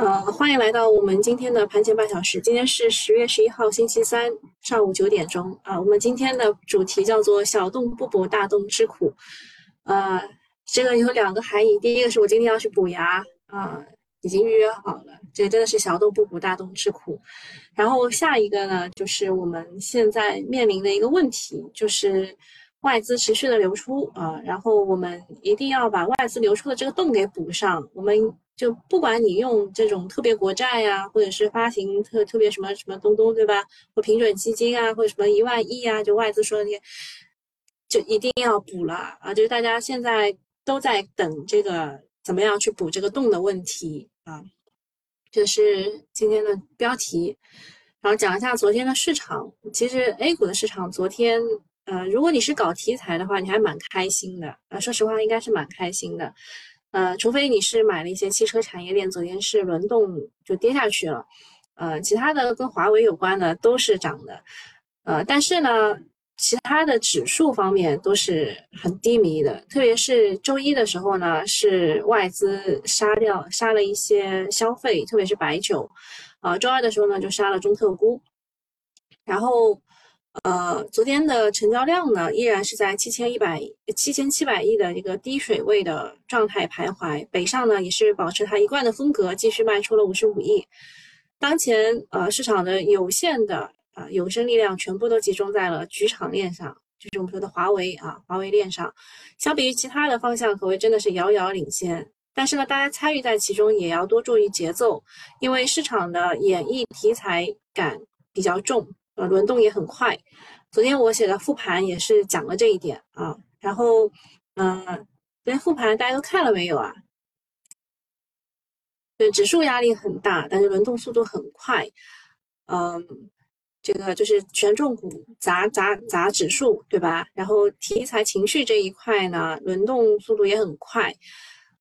呃，欢迎来到我们今天的盘前半小时。今天是十月十一号，星期三上午九点钟啊。我们今天的主题叫做“小洞不补，大洞吃苦”。呃，这个有两个含义。第一个是我今天要去补牙啊，已经预约好了。这真的是小洞不补，大洞吃苦。然后下一个呢，就是我们现在面临的一个问题，就是外资持续的流出啊。然后我们一定要把外资流出的这个洞给补上。我们。就不管你用这种特别国债呀，或者是发行特特别什么什么东东，对吧？或平准基金啊，或者什么一万亿啊，就外资说的那些，就一定要补了啊！就是大家现在都在等这个怎么样去补这个洞的问题啊。这是今天的标题，然后讲一下昨天的市场。其实 A 股的市场昨天，呃，如果你是搞题材的话，你还蛮开心的啊。说实话，应该是蛮开心的。呃，除非你是买了一些汽车产业链，昨天是轮动就跌下去了，呃，其他的跟华为有关的都是涨的，呃，但是呢，其他的指数方面都是很低迷的，特别是周一的时候呢，是外资杀掉杀了一些消费，特别是白酒，啊，周二的时候呢就杀了中特估，然后。呃，昨天的成交量呢，依然是在七千一百、七千七百亿的一个低水位的状态徘徊。北上呢，也是保持它一贯的风格，继续卖出了五十五亿。当前，呃，市场的有限的啊有生力量全部都集中在了局场链上，就是我们说的华为啊，华为链上。相比于其他的方向，可谓真的是遥遥领先。但是呢，大家参与在其中，也要多注意节奏，因为市场的演绎题材感比较重。轮动也很快。昨天我写的复盘也是讲了这一点啊。然后，嗯，昨天复盘大家都看了没有啊？对，指数压力很大，但是轮动速度很快。嗯，这个就是权重股砸砸砸指数，对吧？然后题材情绪这一块呢，轮动速度也很快。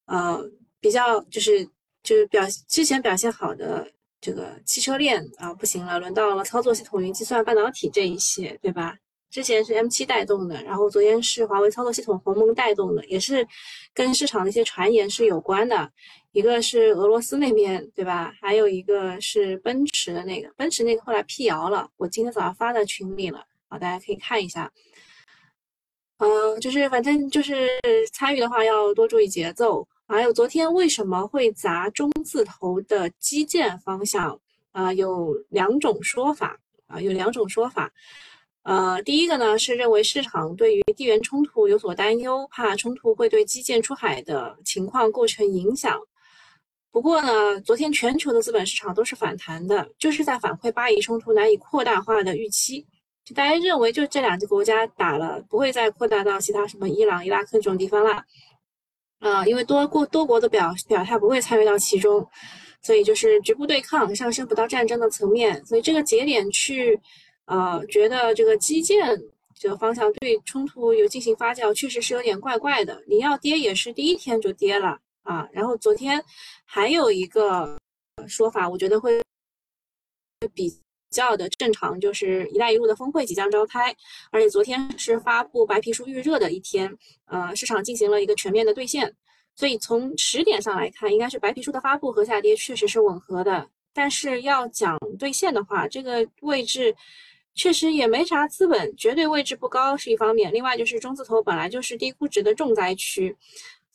呃，比较就是就是表之前表现好的。这个汽车链啊不行了，轮到了操作系统、云计算、半导体这一些，对吧？之前是 M7 带动的，然后昨天是华为操作系统鸿蒙带动的，也是跟市场的一些传言是有关的。一个是俄罗斯那边，对吧？还有一个是奔驰的那个，奔驰那个后来辟谣了，我今天早上发在群里了，啊，大家可以看一下。嗯，就是反正就是参与的话要多注意节奏。还有昨天为什么会砸中字头的基建方向啊？有两种说法啊，有两种说法。呃，第一个呢是认为市场对于地缘冲突有所担忧，怕冲突会对基建出海的情况构成影响。不过呢，昨天全球的资本市场都是反弹的，就是在反馈巴以冲突难以扩大化的预期。就大家认为，就这两个国家打了，不会再扩大到其他什么伊朗、伊拉克这种地方了。啊，因为多国多国的表表态不会参与到其中，所以就是局部对抗上升不到战争的层面，所以这个节点去，呃，觉得这个基建这个方向对冲突有进行发酵，确实是有点怪怪的。你要跌也是第一天就跌了啊，然后昨天还有一个说法，我觉得会比。较的正常就是“一带一路”的峰会即将召开，而且昨天是发布白皮书预热的一天，呃，市场进行了一个全面的兑现，所以从时点上来看，应该是白皮书的发布和下跌确实是吻合的。但是要讲兑现的话，这个位置确实也没啥资本，绝对位置不高是一方面，另外就是中字头本来就是低估值的重灾区。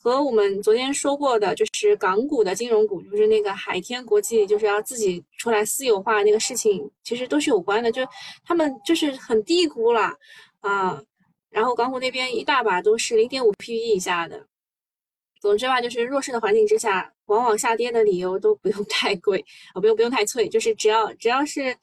和我们昨天说过的，就是港股的金融股，就是那个海天国际，就是要自己出来私有化那个事情，其实都是有关的。就他们就是很低估了啊，然后港股那边一大把都是零点五 PE 以下的。总之吧，就是弱势的环境之下，往往下跌的理由都不用太贵啊，不用不用太脆，就是只要只要是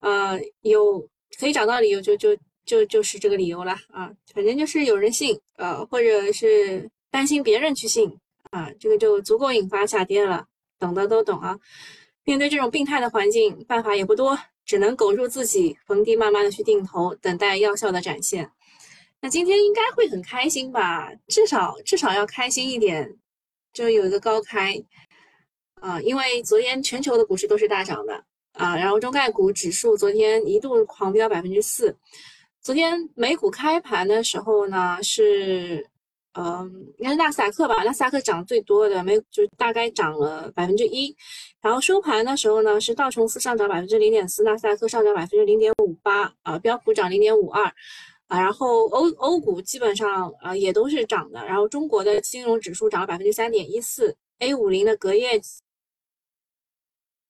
呃有可以找到理由，就就就就是这个理由了啊，反正就是有人信呃，或者是。担心别人去信啊，这个就足够引发下跌了。懂的都懂啊。面对这种病态的环境，办法也不多，只能苟住自己，逢低慢慢的去定投，等待药效的展现。那今天应该会很开心吧？至少至少要开心一点，就有一个高开啊。因为昨天全球的股市都是大涨的啊，然后中概股指数昨天一度狂飙百分之四。昨天美股开盘的时候呢是。嗯，应该是纳斯达克吧，纳斯达克涨最多的，没就大概涨了百分之一。然后收盘的时候呢，是道琼斯上涨百分之零点四，纳斯达克上涨百分之零点五八，啊，标普涨零点五二，啊，然后欧欧股基本上啊也都是涨的。然后中国的金融指数涨了百分之三点一四，A 五零的隔夜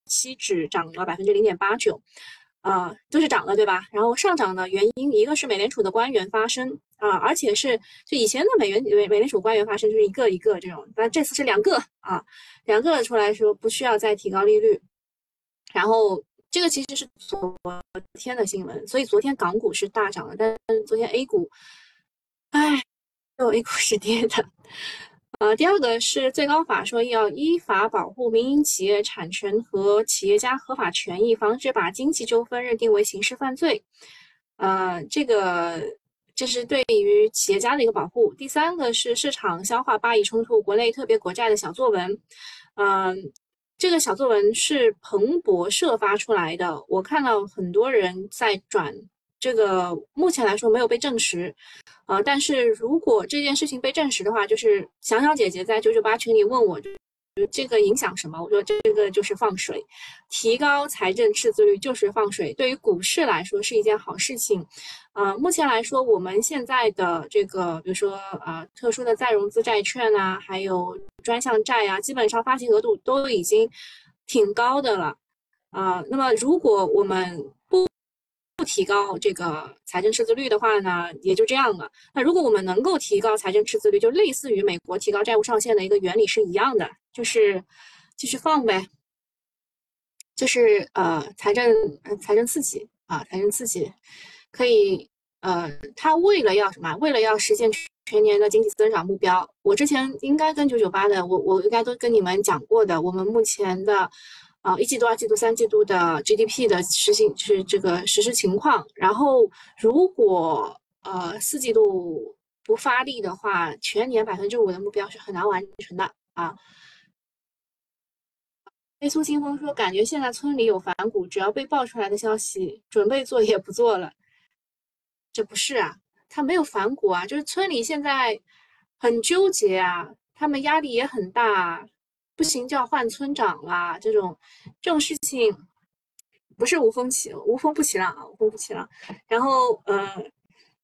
期指涨了百分之零点八九。啊，都是涨的，对吧？然后上涨的原因，一个是美联储的官员发声啊，而且是就以前的美元美美联储官员发声就是一个一个这种，但这次是两个啊，两个出来说不需要再提高利率。然后这个其实是昨天的新闻，所以昨天港股是大涨的，但昨天 A 股，哎，有 A 股 是跌的。呃，第二个是最高法说要依法保护民营企业产权和企业家合法权益，防止把经济纠纷认定为刑事犯罪。呃，这个这是对于企业家的一个保护。第三个是市场消化巴以冲突国内特别国债的小作文。嗯，这个小作文是彭博社发出来的，我看到很多人在转。这个目前来说没有被证实，呃，但是如果这件事情被证实的话，就是小小姐姐在九九八群里问我，这个影响什么？我说这个就是放水，提高财政赤字率就是放水，对于股市来说是一件好事情。呃，目前来说，我们现在的这个，比如说啊，特殊的再融资债券啊，还有专项债啊，基本上发行额度都已经挺高的了，啊，那么如果我们不提高这个财政赤字率的话呢，也就这样了。那如果我们能够提高财政赤字率，就类似于美国提高债务上限的一个原理是一样的，就是继续放呗，就是呃财政财政刺激啊，财政刺激可以呃，他为了要什么？为了要实现全年的经济增长目标，我之前应该跟九九八的，我我应该都跟你们讲过的，我们目前的。啊，一季度、二季度、三季度的 GDP 的实行是这个实施情况。然后，如果呃四季度不发力的话，全年百分之五的目标是很难完成的啊。飞速清风说，感觉现在村里有反骨，只要被爆出来的消息，准备做也不做了。这不是啊，他没有反骨啊，就是村里现在很纠结啊，他们压力也很大。不行就要换村长啦，这种这种事情不是无风起无风不起浪啊，无风不起浪。然后呃，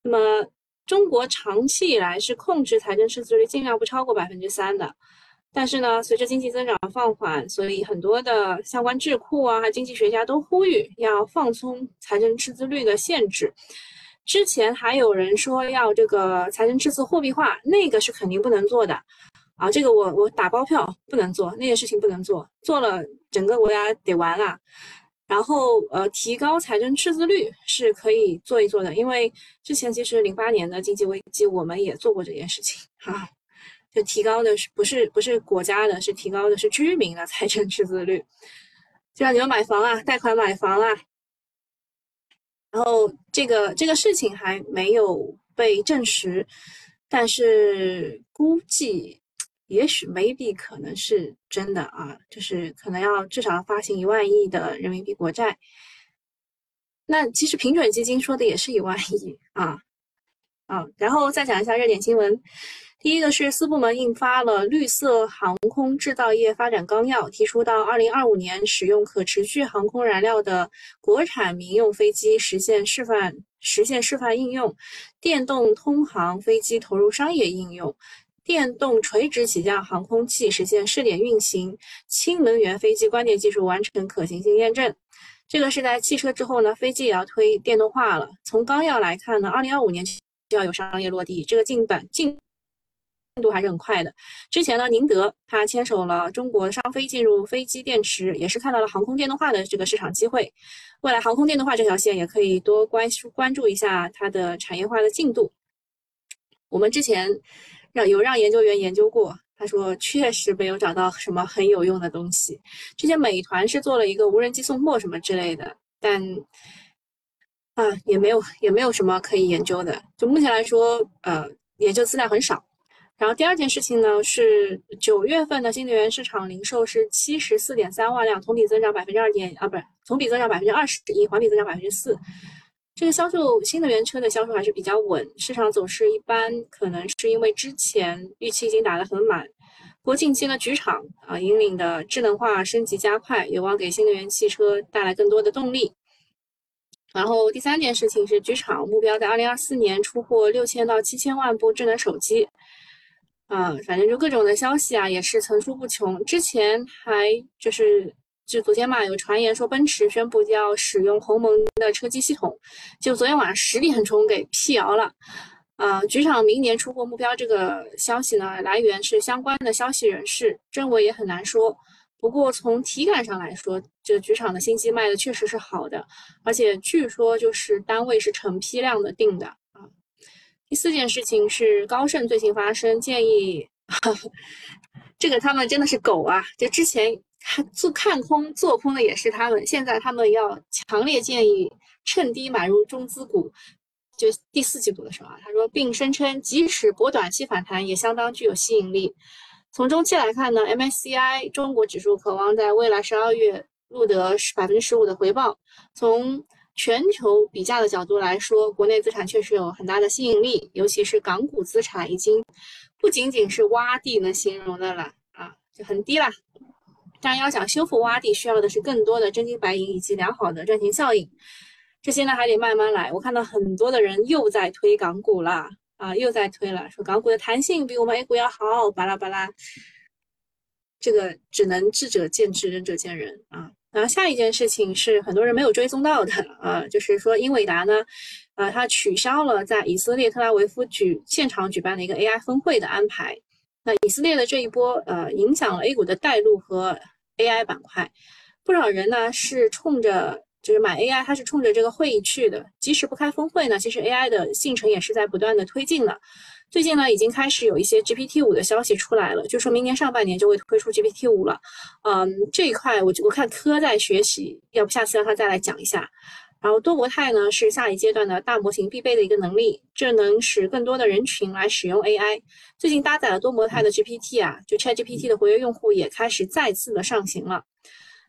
那么中国长期以来是控制财政赤字率尽量不超过百分之三的，但是呢，随着经济增长放缓，所以很多的相关智库啊，经济学家都呼吁要放松财政赤字率的限制。之前还有人说要这个财政赤字货币化，那个是肯定不能做的。啊，这个我我打包票不能做那件事情不能做，做了整个国家得完了。然后呃，提高财政赤字率是可以做一做的，因为之前其实零八年的经济危机我们也做过这件事情哈，就提高的是不是不是国家的，是提高的是居民的财政赤字率，就让你们买房啊，贷款买房啊。然后这个这个事情还没有被证实，但是估计。也许 maybe 可能是真的啊，就是可能要至少要发行一万亿的人民币国债。那其实平准基金说的也是一万亿啊啊。然后再讲一下热点新闻，第一个是四部门印发了《绿色航空制造业发展纲要》，提出到二零二五年使用可持续航空燃料的国产民用飞机实现示范实现示范应用，电动通航飞机投入商业应用。电动垂直起降航空器实现试点运行，氢能源飞机关键技术完成可行性验证。这个是在汽车之后呢，飞机也要推电动化了。从纲要来看呢，二零二五年就要有商业落地，这个进版进度还是很快的。之前呢，宁德他牵手了中国商飞进入飞机电池，也是看到了航空电动化的这个市场机会。未来航空电动化这条线也可以多关关注一下它的产业化的进度。我们之前。有让研究员研究过，他说确实没有找到什么很有用的东西。之前美团是做了一个无人机送货什么之类的，但啊也没有也没有什么可以研究的。就目前来说，呃，研究资料很少。然后第二件事情呢是九月份的新能源市场零售是七十四点三万辆，同比增长百分之二点啊，不是同比增长百分之二十一，环比增长百分之四。这个销售新能源车的销售还是比较稳，市场走势一般，可能是因为之前预期已经打得很满。国庆期呢，局场啊引领的智能化升级加快，有望给新能源汽车带来更多的动力。然后第三件事情是，局场目标在二零二四年出货六千到七千万部智能手机。啊，反正就各种的消息啊，也是层出不穷。之前还就是。就昨天嘛，有传言说奔驰宣布要使用鸿蒙的车机系统，就昨天晚上实力很冲给辟谣了。啊，局厂明年出货目标这个消息呢，来源是相关的消息人士，真伪也很难说。不过从体感上来说，这局厂的新机卖的确实是好的，而且据说就是单位是成批量的订的啊。第四件事情是高盛最近发声，建议 这个他们真的是狗啊，就之前。做看空做空的也是他们，现在他们要强烈建议趁低买入中资股，就第四季度的时候啊，他说，并声称即使博短期反弹也相当具有吸引力。从中期来看呢，MSCI 中国指数渴望在未来十二月录得百分之十五的回报。从全球比价的角度来说，国内资产确实有很大的吸引力，尤其是港股资产已经不仅仅是洼地能形容的了啊，就很低了。当然，要想修复洼地，需要的是更多的真金白银以及良好的赚钱效应。这些呢，还得慢慢来。我看到很多的人又在推港股了啊，又在推了，说港股的弹性比我们 A 股要好，巴拉巴拉。这个只能智者见智，仁者见仁啊。然后下一件事情是很多人没有追踪到的啊，就是说英伟达呢，啊，它取消了在以色列特拉维夫举现场举办的一个 AI 峰会的安排。那以色列的这一波，呃，影响了 A 股的带路和 AI 板块，不少人呢是冲着就是买 AI，他是冲着这个会议去的。即使不开峰会呢，其实 AI 的进程也是在不断的推进的。最近呢，已经开始有一些 GPT 五的消息出来了，就说明年上半年就会推出 GPT 五了。嗯，这一块我我看科在学习，要不下次让他再来讲一下。然后多模态呢是下一阶段的大模型必备的一个能力，这能使更多的人群来使用 AI。最近搭载了多模态的 GPT 啊，就 ChatGPT 的活跃用户也开始再次的上行了。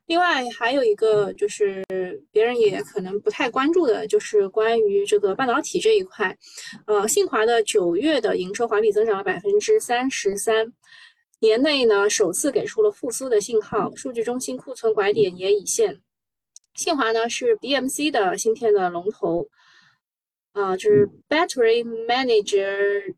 另外还有一个就是别人也可能不太关注的，就是关于这个半导体这一块。呃，信华的九月的营收环比增长了百分之三十三，年内呢首次给出了复苏的信号，数据中心库存拐点也已现。信华呢是 BMC 的芯片的龙头，啊，就是 Battery Manager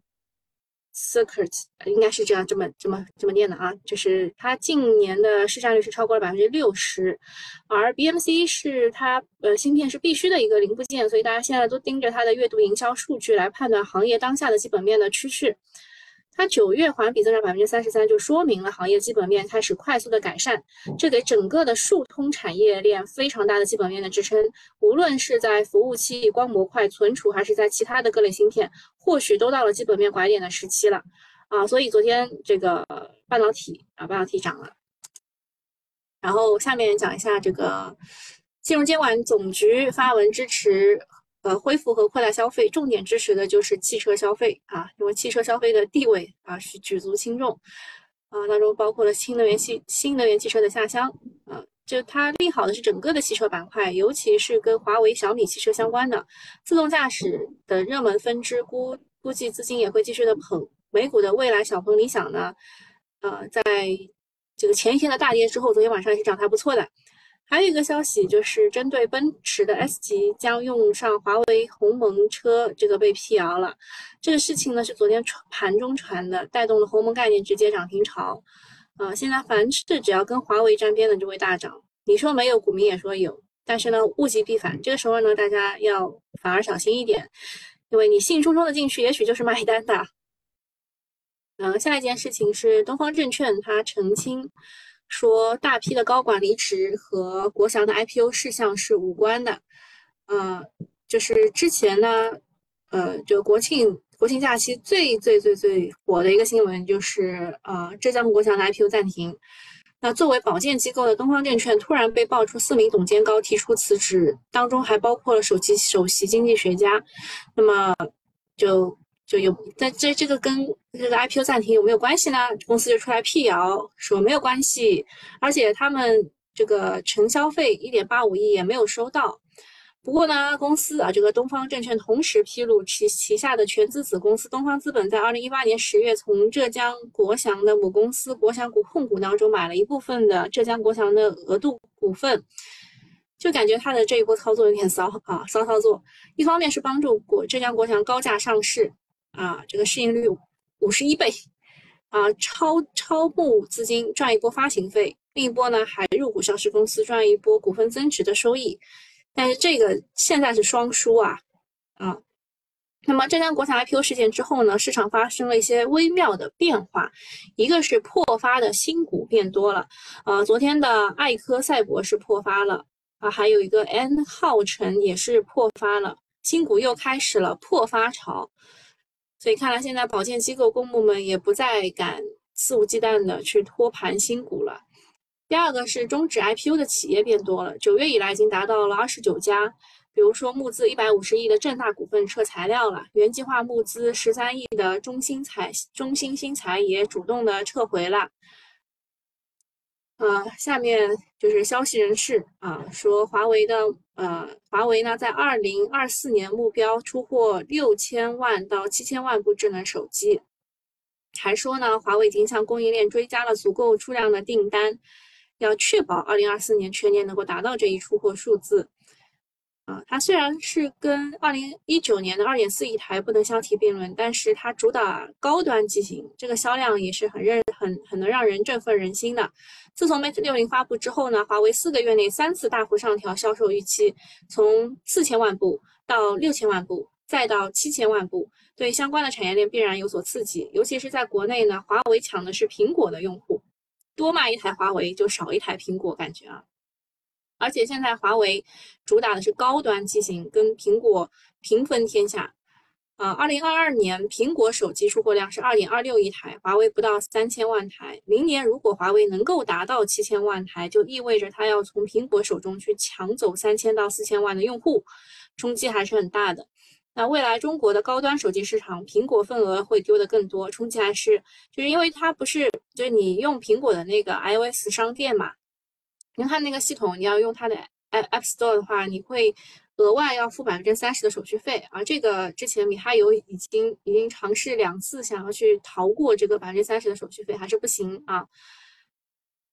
Circuit，应该是这样这么这么这么念的啊。就是它近年的市占率是超过了百分之六十，而 BMC 是它呃芯片是必须的一个零部件，所以大家现在都盯着它的月度营销数据来判断行业当下的基本面的趋势。它九月环比增长百分之三十三，就说明了行业基本面开始快速的改善，这给整个的数通产业链非常大的基本面的支撑。无论是在服务器、光模块、存储，还是在其他的各类芯片，或许都到了基本面拐点的时期了啊！所以昨天这个半导体啊，半导体涨了。然后下面讲一下这个金融监管总局发文支持。呃，恢复和扩大消费，重点支持的就是汽车消费啊，因为汽车消费的地位啊是举足轻重啊，当中包括了新能源汽新能源汽车的下乡啊，就它利好的是整个的汽车板块，尤其是跟华为、小米汽车相关的自动驾驶的热门分支，估估计资金也会继续的捧。美股的未来小鹏、理想呢，呃，在这个前一天的大跌之后，昨天晚上也是涨还不错的。还有一个消息，就是针对奔驰的 S 级将用上华为鸿蒙车，这个被辟谣了。这个事情呢是昨天传盘中传的，带动了鸿蒙概念直接涨停潮。啊，现在凡是只要跟华为沾边的就会大涨。你说没有，股民也说有。但是呢，物极必反，这个时候呢，大家要反而小心一点，因为你兴冲冲的进去，也许就是买单的。嗯，下一件事情是东方证券它澄清。说大批的高管离职和国翔的 IPO 事项是无关的，呃，就是之前呢，呃，就国庆国庆假期最最最最火的一个新闻就是，呃，浙江国翔的 IPO 暂停。那作为保荐机构的东方证券突然被爆出四名董监高提出辞职，当中还包括了首席首席经济学家，那么就。就有在这这个跟这个 IPO 暂停有没有关系呢？公司就出来辟谣说没有关系，而且他们这个承销费一点八五亿也没有收到。不过呢，公司啊，这个东方证券同时披露，其旗下的全资子公司东方资本在二零一八年十月从浙江国祥的母公司国祥股控股当中买了一部分的浙江国祥的额度股份，就感觉他的这一波操作有点骚啊，骚操作。一方面是帮助国浙江国祥高价上市啊，这个市盈率五十一倍啊，超超募资金赚一波发行费，另一波呢还入股上市公司赚一波股份增值的收益。但是这个现在是双输啊，啊，那么浙江国产 IPO 事件之后呢，市场发生了一些微妙的变化，一个是破发的新股变多了，啊，昨天的艾科赛博是破发了啊，还有一个 N 浩辰也是破发了，新股又开始了破发潮，所以看来现在保荐机构公募们也不再敢肆无忌惮的去托盘新股了。第二个是终止 IPO 的企业变多了，九月以来已经达到了二十九家。比如说募资一百五十亿的正大股份撤材料了，原计划募资十三亿的中兴材中兴新材也主动的撤回了。呃，下面就是消息人士啊说，华为的呃，华为呢在二零二四年目标出货六千万到七千万部智能手机，还说呢，华为已经向供应链追加了足够数量的订单。要确保二零二四年全年能够达到这一出货数字，啊，它虽然是跟二零一九年的二点四亿台不能相提并论，但是它主打高端机型，这个销量也是很认很很能让人振奋人心的。自从 Mate 六零发布之后呢，华为四个月内三次大幅上调销售预期，从四千万部到六千万部，再到七千万部，对相关的产业链必然有所刺激，尤其是在国内呢，华为抢的是苹果的用户。多卖一台华为就少一台苹果，感觉啊！而且现在华为主打的是高端机型，跟苹果平分天下。啊，二零二二年苹果手机出货量是二点二六亿台，华为不到三千万台。明年如果华为能够达到七千万台，就意味着它要从苹果手中去抢走三千到四千万的用户，冲击还是很大的。那未来中国的高端手机市场，苹果份额会丢的更多，冲击还是就是因为它不是就是你用苹果的那个 iOS 商店嘛，因为它那个系统你要用它的 App Store 的话，你会额外要付百分之三十的手续费啊。这个之前米哈游已经已经尝试两次想要去逃过这个百分之三十的手续费，还是不行啊。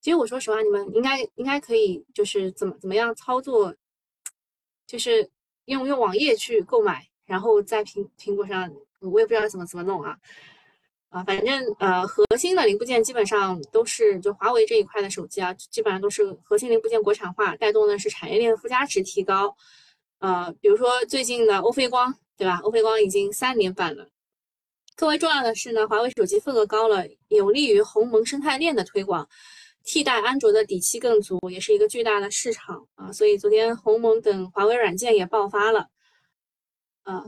其实我说实话，你们应该应该可以就是怎么怎么样操作，就是用用网页去购买。然后在苹苹果上，我也不知道怎么怎么弄啊，啊，反正呃，核心的零部件基本上都是就华为这一块的手机啊，基本上都是核心零部件国产化，带动的是产业链的附加值提高。呃，比如说最近的欧菲光，对吧？欧菲光已经三年半了。更为重要的是呢，华为手机份额高了，有利于鸿蒙生态链的推广，替代安卓的底气更足，也是一个巨大的市场啊。所以昨天鸿蒙等华为软件也爆发了。啊，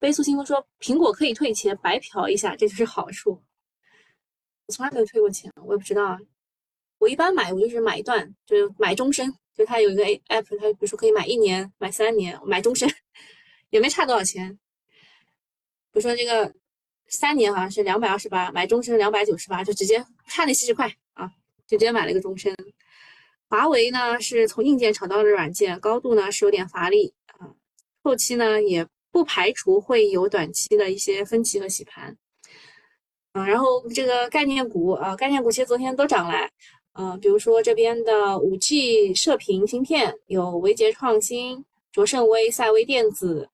悲诉新闻说苹果可以退钱，白嫖一下，这就是好处。我从来没有退过钱，我也不知道啊。我一般买，我就是买一段，就是买终身，就它有一个 app，它比如说可以买一年、买三年、买终身，也没差多少钱。比如说这个三年好像是两百二十八，买终身两百九十八，就直接差那七十块啊，就直接买了一个终身。华为呢是从硬件炒到了软件，高度呢是有点乏力啊，后期呢也。不排除会有短期的一些分歧和洗盘，嗯，然后这个概念股啊，概念股其实昨天都涨了，嗯，比如说这边的五 G 射频芯片有维捷创新、卓胜微、赛微电子，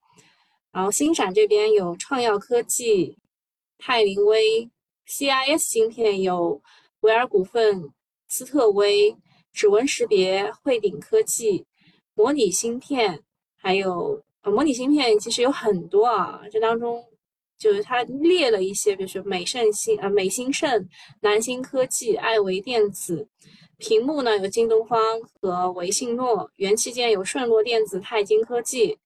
然后新闪这边有创耀科技、泰林微，CIS 芯片有维尔股份、斯特威、指纹识别、汇顶科技、模拟芯片，还有。模拟芯片其实有很多啊，这当中就是它列了一些，比如说美盛芯、呃美兴盛、南星科技、爱维电子。屏幕呢有京东方和维信诺，元器件有顺络电子、泰晶科技，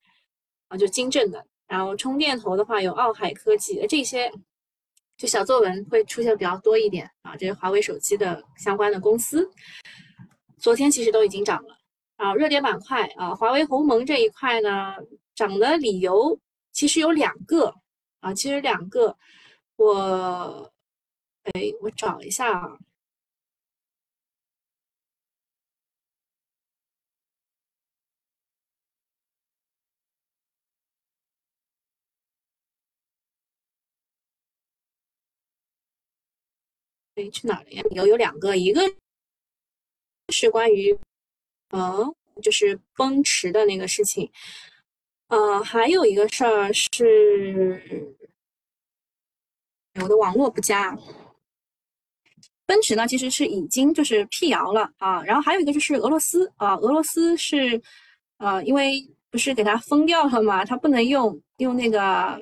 啊就金正的。然后充电头的话有奥海科技，这些就小作文会出现比较多一点啊。这是华为手机的相关的公司，昨天其实都已经涨了啊。热点板块啊，华为鸿蒙这一块呢。涨的理由其实有两个啊，其实两个，我，哎，我找一下啊。去哪了呀？有有两个，一个是关于，嗯，就是奔驰的那个事情，呃，还有一个事儿是，我的网络不佳。奔驰呢，其实是已经就是辟谣了啊。然后还有一个就是俄罗斯啊，俄罗斯是，呃，因为不是给它封掉了嘛，它不能用用那个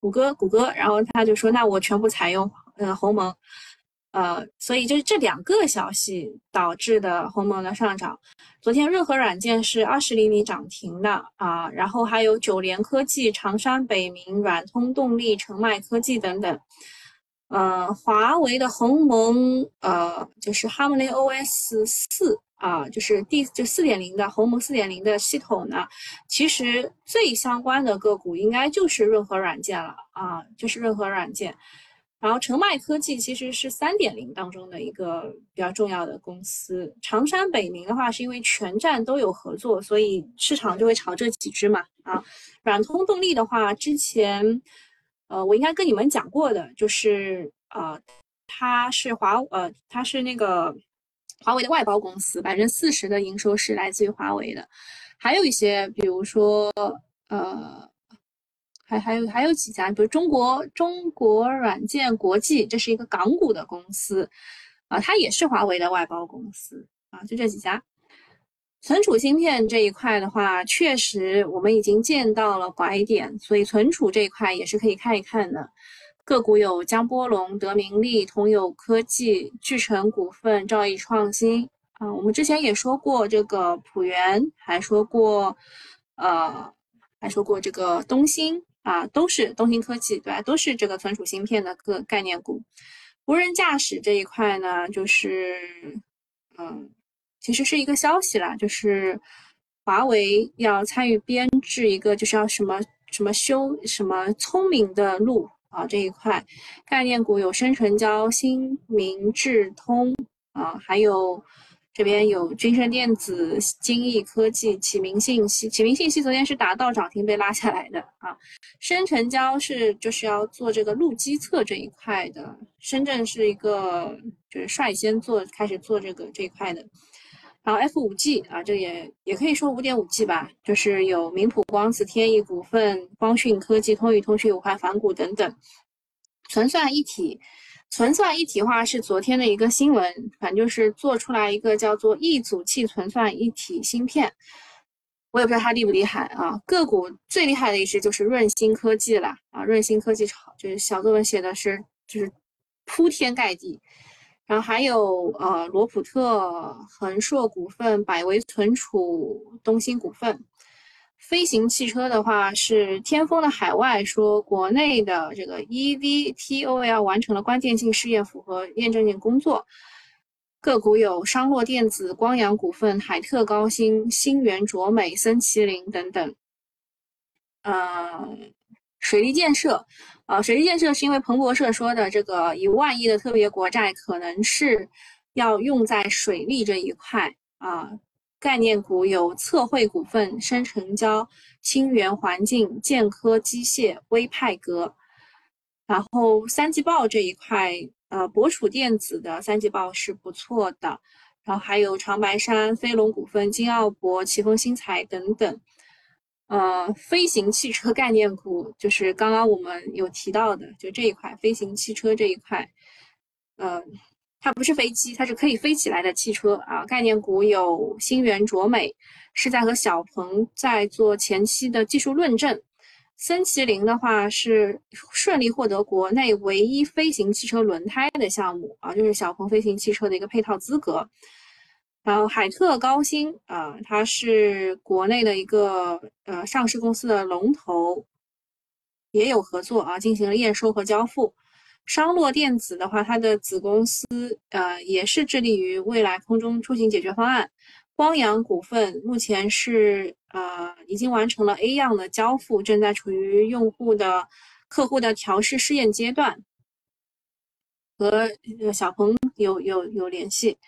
谷歌谷歌，然后他就说那我全部采用呃鸿蒙，呃，所以就是这两个消息导致的鸿蒙的上涨。昨天润和软件是二十厘米涨停的啊，然后还有九联科技、长山北明、软通动力、澄迈科技等等。呃，华为的鸿蒙，呃，就是 Harmony OS 四啊，就是第就四点零的鸿蒙四点零的系统呢，其实最相关的个股应该就是润和软件了啊，就是润和软件。然后澄迈科技其实是三点零当中的一个比较重要的公司。长山北明的话，是因为全站都有合作，所以市场就会炒这几只嘛啊。软通动力的话，之前。呃，我应该跟你们讲过的，就是呃，它是华呃，它是那个华为的外包公司，百分之四十的营收是来自于华为的。还有一些，比如说呃，还还有还有几家，比如中国中国软件国际，这是一个港股的公司啊，它也是华为的外包公司啊，就这几家。存储芯片这一块的话，确实我们已经见到了拐点，所以存储这一块也是可以看一看的。个股有江波龙、德明利、同友科技、聚成股份、兆易创新啊。我们之前也说过这个普元，还说过呃，还说过这个东兴啊，都是东兴科技对吧？都是这个存储芯片的个概念股。无人驾驶这一块呢，就是嗯。其实是一个消息啦，就是华为要参与编制一个，就是要什么什么修什么聪明的路啊这一块概念股有深成交、新明智通啊，还有这边有君盛电子、金益科技、启明信息。启明信息昨天是达到涨停被拉下来的啊。深成交是就是要做这个路基测这一块的，深圳是一个就是率先做开始做这个这一块的。然后 F 五 G 啊，这也也可以说五点五 G 吧，就是有明普光子、天翼股份、光讯科技、通宇通讯有块反谷等等。存算一体，存算一体化是昨天的一个新闻，反正就是做出来一个叫做异组器存算一体芯片，我也不知道它厉不厉害啊。个股最厉害的一只就是润芯科技了啊，润芯科技炒，就是小作文写的是就是铺天盖地。然后还有呃罗普特、恒硕股份、百维存储、东兴股份。飞行汽车的话是天风的海外说国内的这个 EVTOL 完成了关键性试验，符合验证性工作。个股有商洛电子、光阳股份、海特高新、新源卓美、森麒麟等等。嗯，水利建设。啊，水利建设是因为彭博社说的这个一万亿的特别国债可能是要用在水利这一块啊。概念股有测绘股份、深成交、清源环境、建科机械、微派格。然后三季报这一块，呃，博楚电子的三季报是不错的。然后还有长白山、飞龙股份、金奥博、奇峰新材等等。呃，飞行汽车概念股就是刚刚我们有提到的，就这一块飞行汽车这一块，呃，它不是飞机，它是可以飞起来的汽车啊。概念股有新源卓美，是在和小鹏在做前期的技术论证。森麒麟的话是顺利获得国内唯一飞行汽车轮胎的项目啊，就是小鹏飞行汽车的一个配套资格。然后海特高新啊，它是国内的一个呃上市公司的龙头，也有合作啊，进行了验收和交付。商洛电子的话，它的子公司呃也是致力于未来空中出行解决方案。光阳股份目前是呃已经完成了 A 样的交付，正在处于用户的客户的调试试验阶段，和小鹏有有有联系。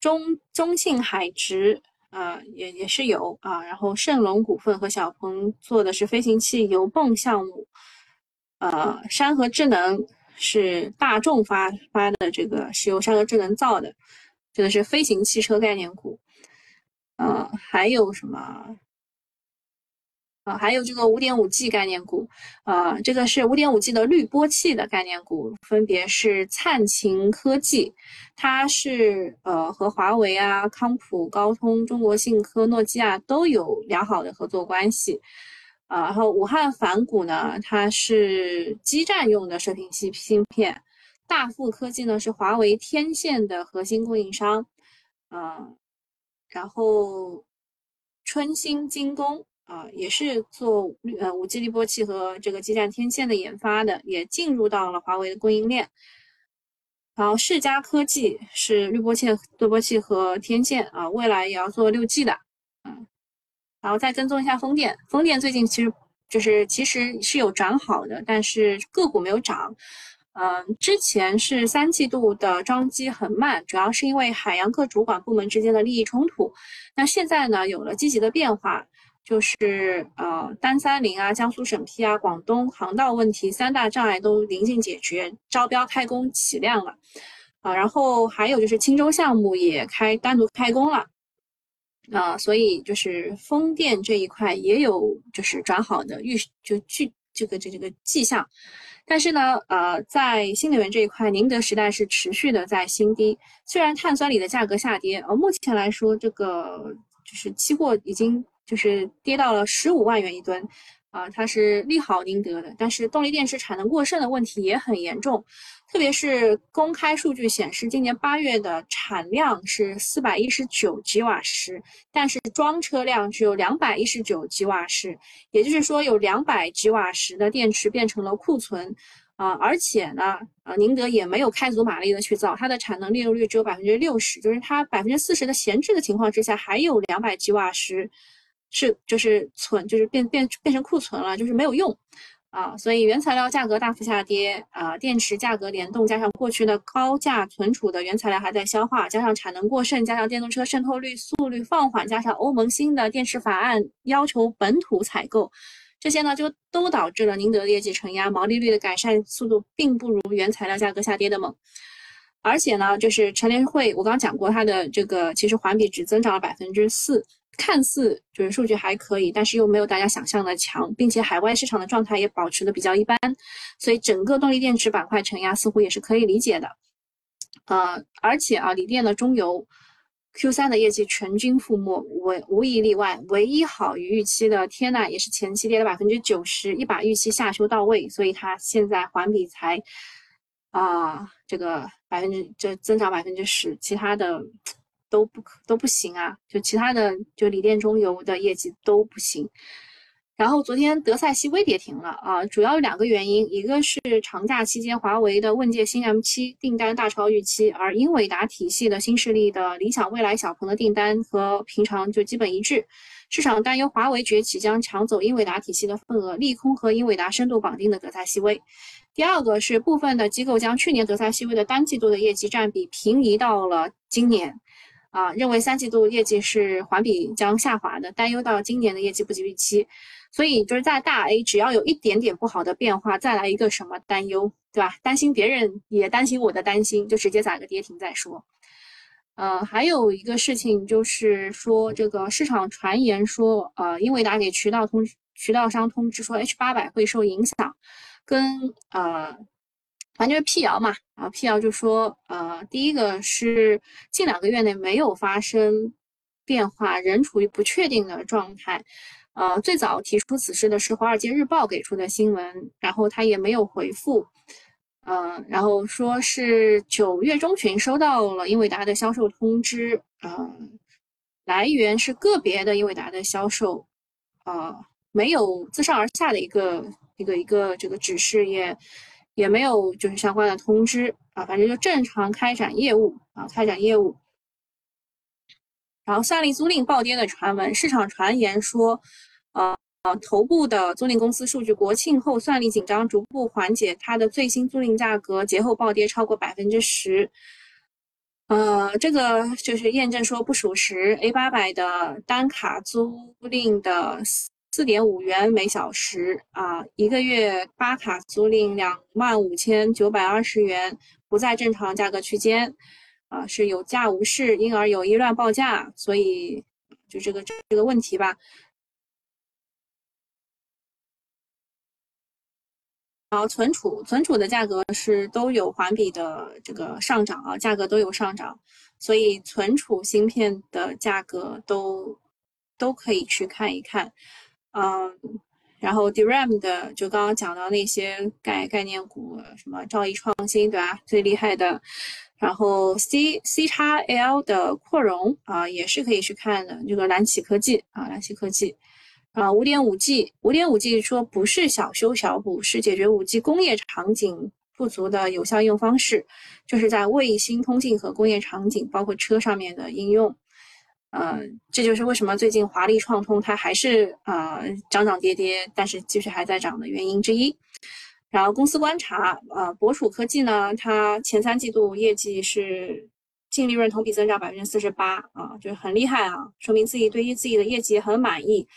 中中信海直啊，也也是有啊，然后盛隆股份和小鹏做的是飞行器油泵项目，呃，山河智能是大众发发的这个是由山河智能造的，这个是飞行汽车概念股。呃，还有什么？啊，还有这个五点五 G 概念股，啊，这个是五点五 G 的滤波器的概念股，分别是灿擎科技，它是呃和华为啊、康普、高通、中国信科、诺基亚都有良好的合作关系，啊，然后武汉凡谷呢，它是基站用的射频器芯片，大富科技呢是华为天线的核心供应商，啊，然后春兴精工。啊，也是做呃五 G 滤波器和这个基站天线的研发的，也进入到了华为的供应链。然后世嘉科技是滤波器、滤波器和天线啊，未来也要做六 G 的，然后再跟踪一下风电，风电最近其实就是其实是有转好的，但是个股没有涨。嗯，之前是三季度的装机很慢，主要是因为海洋各主管部门之间的利益冲突。那现在呢，有了积极的变化。就是呃，单三零啊，江苏审批啊，广东航道问题三大障碍都临近解决，招标开工起量了啊。然后还有就是青州项目也开单独开工了啊，所以就是风电这一块也有就是转好的预就具这个这这个迹象。但是呢，呃，在新能源这一块，宁德时代是持续的在新低，虽然碳酸锂的价格下跌，而，目前来说这个就是期货已经。就是跌到了十五万元一吨，啊，它是利好宁德的，但是动力电池产能过剩的问题也很严重，特别是公开数据显示，今年八月的产量是四百一十九吉瓦时，但是装车量只有两百一十九吉瓦时，也就是说有两百吉瓦时的电池变成了库存。啊，而且呢，呃，宁德也没有开足马力的去造，它的产能利用率只有百分之六十，就是它百分之四十的闲置的情况之下，还有两百吉瓦时。是，就是存，就是变变变成库存了，就是没有用，啊，所以原材料价格大幅下跌，啊，电池价格联动，加上过去的高价存储的原材料还在消化，加上产能过剩，加上电动车渗透率速率放缓，加上欧盟新的电池法案要求本土采购，这些呢就都导致了宁德的业绩承压，毛利率的改善速度并不如原材料价格下跌的猛，而且呢，就是陈联会，我刚讲过它的这个，其实环比只增长了百分之四。看似就是数据还可以，但是又没有大家想象的强，并且海外市场的状态也保持的比较一般，所以整个动力电池板块承压似乎也是可以理解的。呃，而且啊，锂电的中游 Q 三的业绩全军覆没，唯无一例外，唯一好于预期的天呐也是前期跌了百分之九十，一把预期下修到位，所以它现在环比才啊这个百分之这增长百分之十，其他的。都不可都不行啊，就其他的就锂电中游的业绩都不行。然后昨天德赛西微跌停了啊，主要有两个原因，一个是长假期间华为的问界新 M7 订单大超预期，而英伟达体系的新势力的理想未来小鹏的订单和平常就基本一致，市场担忧华为崛起将抢走英伟达体系的份额，利空和英伟达深度绑定的德赛西微。第二个是部分的机构将去年德赛西微的单季度的业绩占比平移到了今年。啊，认为三季度业绩是环比将下滑的，担忧到今年的业绩不及预期，所以就是在大 A 只要有一点点不好的变化，再来一个什么担忧，对吧？担心别人也担心我的担心，就直接砸个跌停再说。呃，还有一个事情就是说，这个市场传言说，呃，英伟达给渠道通渠道商通知说，H 八百会受影响，跟呃。反正就是辟谣嘛，啊，辟谣就说，呃，第一个是近两个月内没有发生变化，仍处于不确定的状态，呃，最早提出此事的是《华尔街日报》给出的新闻，然后他也没有回复，呃，然后说是九月中旬收到了英伟达的销售通知，呃，来源是个别的英伟达的销售，呃，没有自上而下的一个一个一个这个指示。也也没有就是相关的通知啊，反正就正常开展业务啊，开展业务。然后算力租赁暴跌的传闻，市场传言说，呃呃，头部的租赁公司数据，国庆后算力紧张逐步缓解，它的最新租赁价格节后暴跌超过百分之十。呃，这个就是验证说不属实。A 八百的单卡租赁的四点五元每小时啊，一个月八卡租赁两万五千九百二十元，不在正常价格区间啊，是有价无市，因而有意乱报价，所以就这个这个问题吧。然后存储存储的价格是都有环比的这个上涨啊，价格都有上涨，所以存储芯片的价格都都可以去看一看，嗯，然后 DRAM 的就刚刚讲到那些概概念股，什么兆易创新对吧？最厉害的，然后 C C 叉 L 的扩容啊也是可以去看的，这个蓝启科技啊，蓝启科技。啊，五点五 G，五点五 G 说不是小修小补，是解决五 G 工业场景不足的有效应用方式，就是在卫星通信和工业场景，包括车上面的应用。呃，这就是为什么最近华丽创通它还是呃涨涨跌跌，但是继续还在涨的原因之一。然后公司观察，呃，博楚科技呢，它前三季度业绩是净利润同比增长百分之四十八啊，就是很厉害啊，说明自己对于自己的业绩很满意。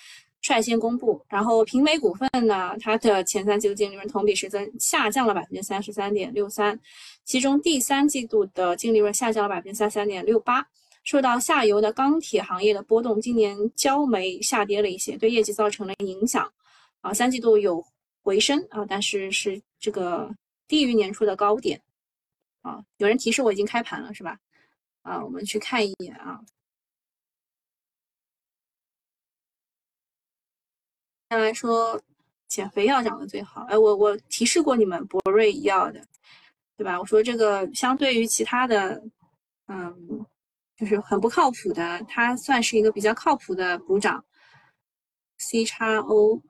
率先公布，然后平美股份呢，它的前三季度净利润同比是增下降了百分之三十三点六三，其中第三季度的净利润下降了百分之三十三点六八，受到下游的钢铁行业的波动，今年焦煤下跌了一些，对业绩造成了影响。啊，三季度有回升啊，但是是这个低于年初的高点。啊，有人提示我已经开盘了是吧？啊，我们去看一眼啊。先来说，减肥药涨得最好。哎，我我提示过你们博瑞医药的，对吧？我说这个相对于其他的，嗯，就是很不靠谱的，它算是一个比较靠谱的补涨。C 叉 O，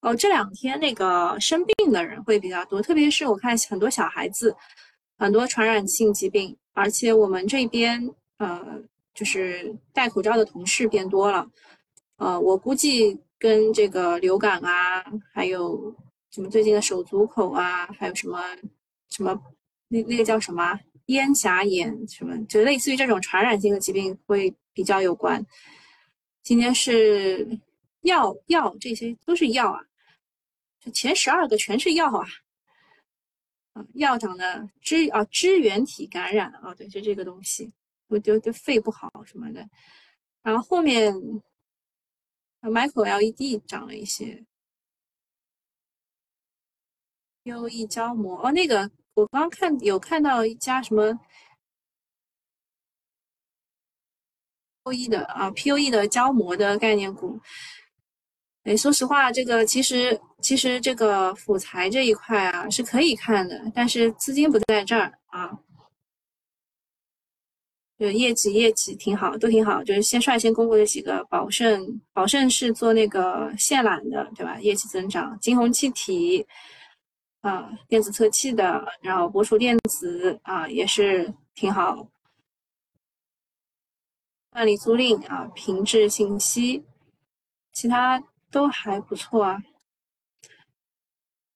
哦，这两天那个生病的人会比较多，特别是我看很多小孩子，很多传染性疾病，而且我们这边呃，就是戴口罩的同事变多了，呃，我估计。跟这个流感啊，还有什么最近的手足口啊，还有什么什么那那个叫什么咽峡炎什么，就类似于这种传染性的疾病会比较有关。今天是药药，这些都是药啊，这前十二个全是药啊，啊药涨的支啊支原体感染啊，对，就这个东西，我就就肺不好什么的，然后后面。Micro LED 涨了一些，POE 胶膜哦，那个我刚看有看到一家什么 POE 的啊，POE 的胶膜的概念股。哎，说实话，这个其实其实这个辅材这一块啊是可以看的，但是资金不在这儿啊。就业绩业绩挺好，都挺好。就是先率先公布的几个，宝盛，宝盛是做那个线缆的，对吧？业绩增长，金鸿气体啊，电子测器的，然后博楚电子啊，也是挺好。办理租赁啊，平智信息，其他都还不错啊。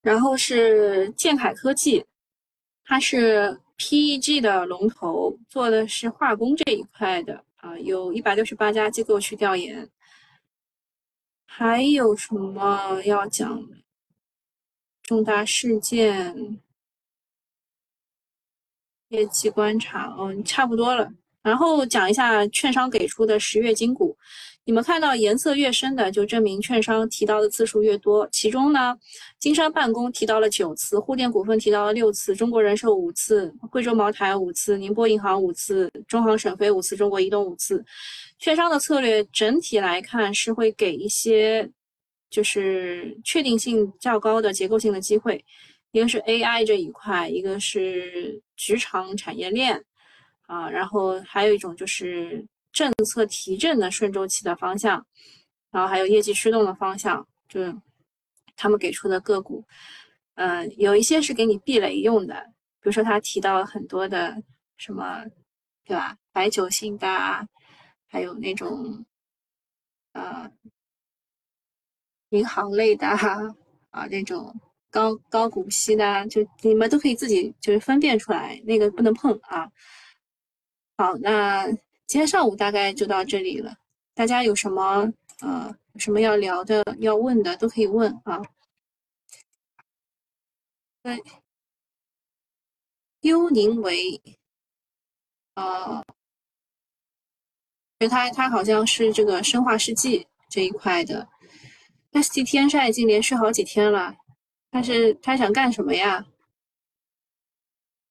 然后是建凯科技，它是。PEG 的龙头做的是化工这一块的啊，有一百六十八家机构去调研。还有什么要讲的？重大事件、业绩观察，嗯，差不多了。然后讲一下券商给出的十月金股。你们看到颜色越深的，就证明券商提到的次数越多。其中呢，金山办公提到了九次，沪电股份提到了六次，中国人寿五次，贵州茅台五次，宁波银行五次，中航沈飞五次，中国移动五次。券商的策略整体来看是会给一些就是确定性较高的结构性的机会，一个是 AI 这一块，一个是职场产业链啊，然后还有一种就是。政策提振的顺周期的方向，然后还有业绩驱动的方向，就他们给出的个股，嗯，有一些是给你避雷用的，比如说他提到很多的什么，对吧？白酒性的，还有那种呃银行类的啊，那种高高股息的，就你们都可以自己就是分辨出来，那个不能碰啊。好，那。今天上午大概就到这里了，大家有什么啊，有什么要聊的、要问的都可以问啊。对，幽宁为，呃，就他他好像是这个生化世纪这一块的。ST 天山已经连续好几天了，他是他想干什么呀？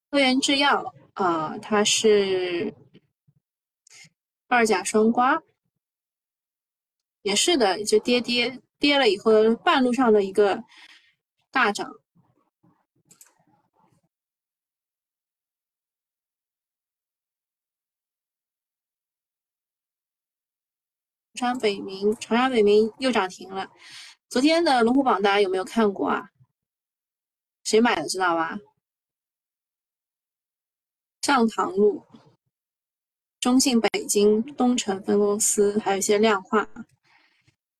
科研制药啊，他是二甲双胍，也是的，就跌跌跌了以后，半路上的一个大涨。长沙北明，长沙北明又涨停了。昨天的龙虎榜大家有没有看过啊？谁买的知道吧？上塘路、中信北京、东城分公司，还有一些量化。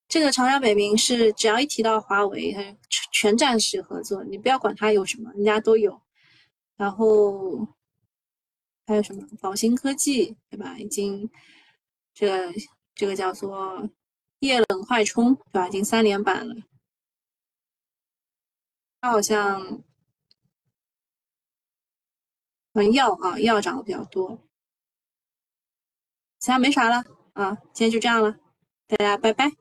这个长沙北明是只要一提到华为，它全站式合作，你不要管它有什么，人家都有。然后还有什么宝兴科技，对吧？已经这这个叫做液冷快充，对吧？已经三连板了。它好像。嗯，药啊，药涨的比较多，其他没啥了啊，今天就这样了，大家拜拜。